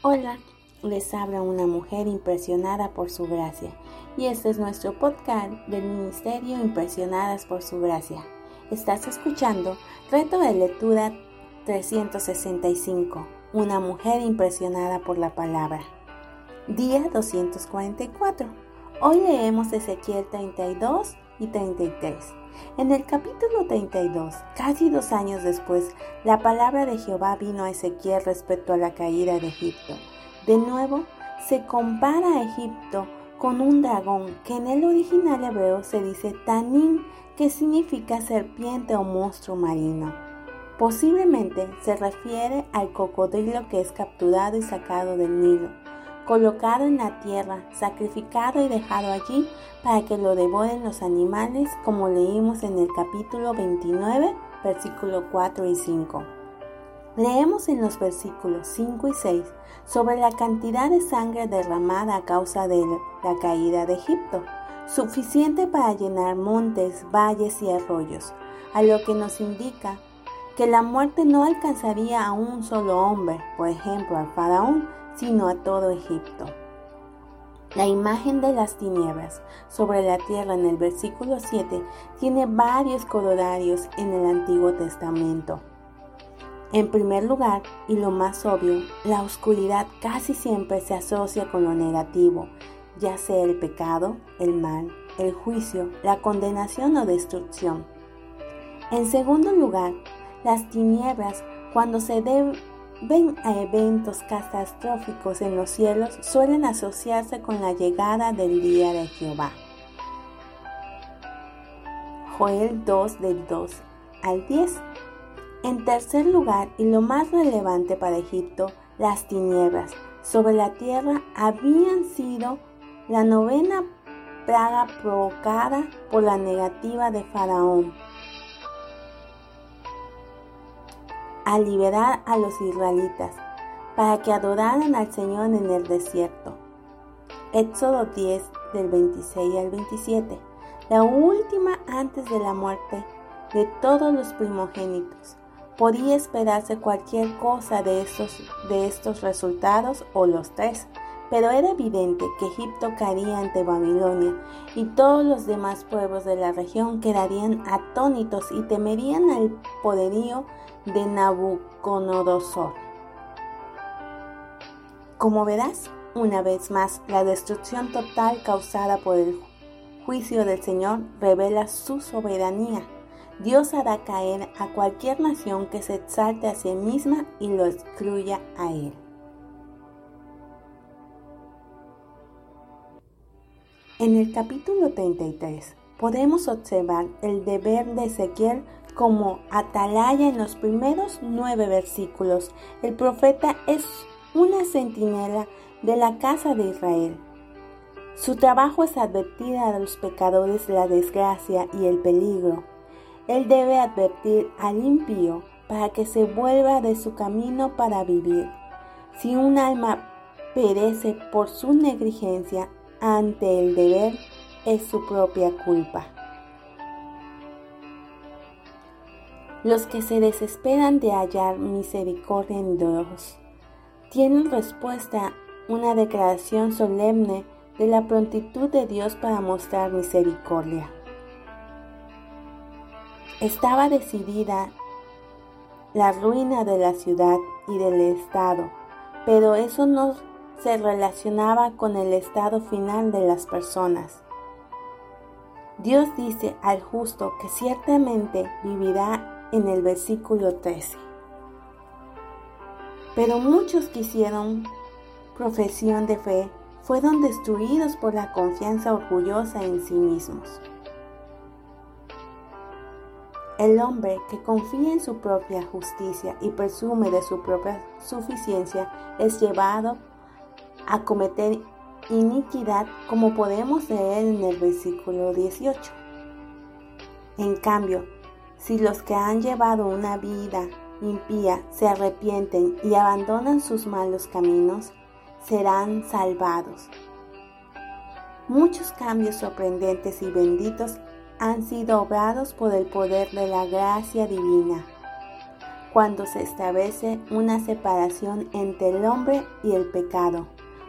Hola, les habla una mujer impresionada por su gracia y este es nuestro podcast del Ministerio Impresionadas por su gracia. Estás escuchando Reto de Lectura 365, una mujer impresionada por la palabra. Día 244. Hoy leemos Ezequiel 32 y 33. En el capítulo 32, casi dos años después, la palabra de Jehová vino a Ezequiel respecto a la caída de Egipto. De nuevo, se compara a Egipto con un dragón que en el original hebreo se dice tanín, que significa serpiente o monstruo marino. Posiblemente se refiere al cocodrilo que es capturado y sacado del Nilo colocado en la tierra, sacrificado y dejado allí para que lo devoren los animales, como leímos en el capítulo 29, versículo 4 y 5. Leemos en los versículos 5 y 6 sobre la cantidad de sangre derramada a causa de la caída de Egipto, suficiente para llenar montes, valles y arroyos, a lo que nos indica que la muerte no alcanzaría a un solo hombre, por ejemplo al faraón, sino a todo Egipto. La imagen de las tinieblas sobre la tierra en el versículo 7 tiene varios corollarios en el Antiguo Testamento. En primer lugar, y lo más obvio, la oscuridad casi siempre se asocia con lo negativo, ya sea el pecado, el mal, el juicio, la condenación o destrucción. En segundo lugar, las tinieblas, cuando se deben ven a eventos catastróficos en los cielos suelen asociarse con la llegada del día de Jehová. Joel 2 del 2 al 10. En tercer lugar, y lo más relevante para Egipto, las tinieblas sobre la tierra habían sido la novena plaga provocada por la negativa de Faraón a liberar a los israelitas para que adoraran al Señor en el desierto. Éxodo 10 del 26 al 27, la última antes de la muerte de todos los primogénitos. Podía esperarse cualquier cosa de estos, de estos resultados o los tres, pero era evidente que Egipto caería ante Babilonia y todos los demás pueblos de la región quedarían atónitos y temerían al poderío de Nabucodonosor. Como verás, una vez más, la destrucción total causada por el juicio del Señor revela su soberanía. Dios hará caer a cualquier nación que se exalte a sí misma y lo excluya a Él. En el capítulo 33 podemos observar el deber de Ezequiel como atalaya en los primeros nueve versículos. El profeta es una centinela de la casa de Israel. Su trabajo es advertir a los pecadores la desgracia y el peligro. Él debe advertir al impío para que se vuelva de su camino para vivir. Si un alma perece por su negligencia, ante el deber es su propia culpa. Los que se desesperan de hallar misericordia en Dios tienen respuesta una declaración solemne de la prontitud de Dios para mostrar misericordia. Estaba decidida la ruina de la ciudad y del Estado, pero eso no se relacionaba con el estado final de las personas. Dios dice al justo que ciertamente vivirá en el versículo 13. Pero muchos que hicieron profesión de fe fueron destruidos por la confianza orgullosa en sí mismos. El hombre que confía en su propia justicia y presume de su propia suficiencia es llevado a cometer iniquidad como podemos leer en el versículo 18. En cambio, si los que han llevado una vida impía se arrepienten y abandonan sus malos caminos, serán salvados. Muchos cambios sorprendentes y benditos han sido obrados por el poder de la gracia divina. cuando se establece una separación entre el hombre y el pecado.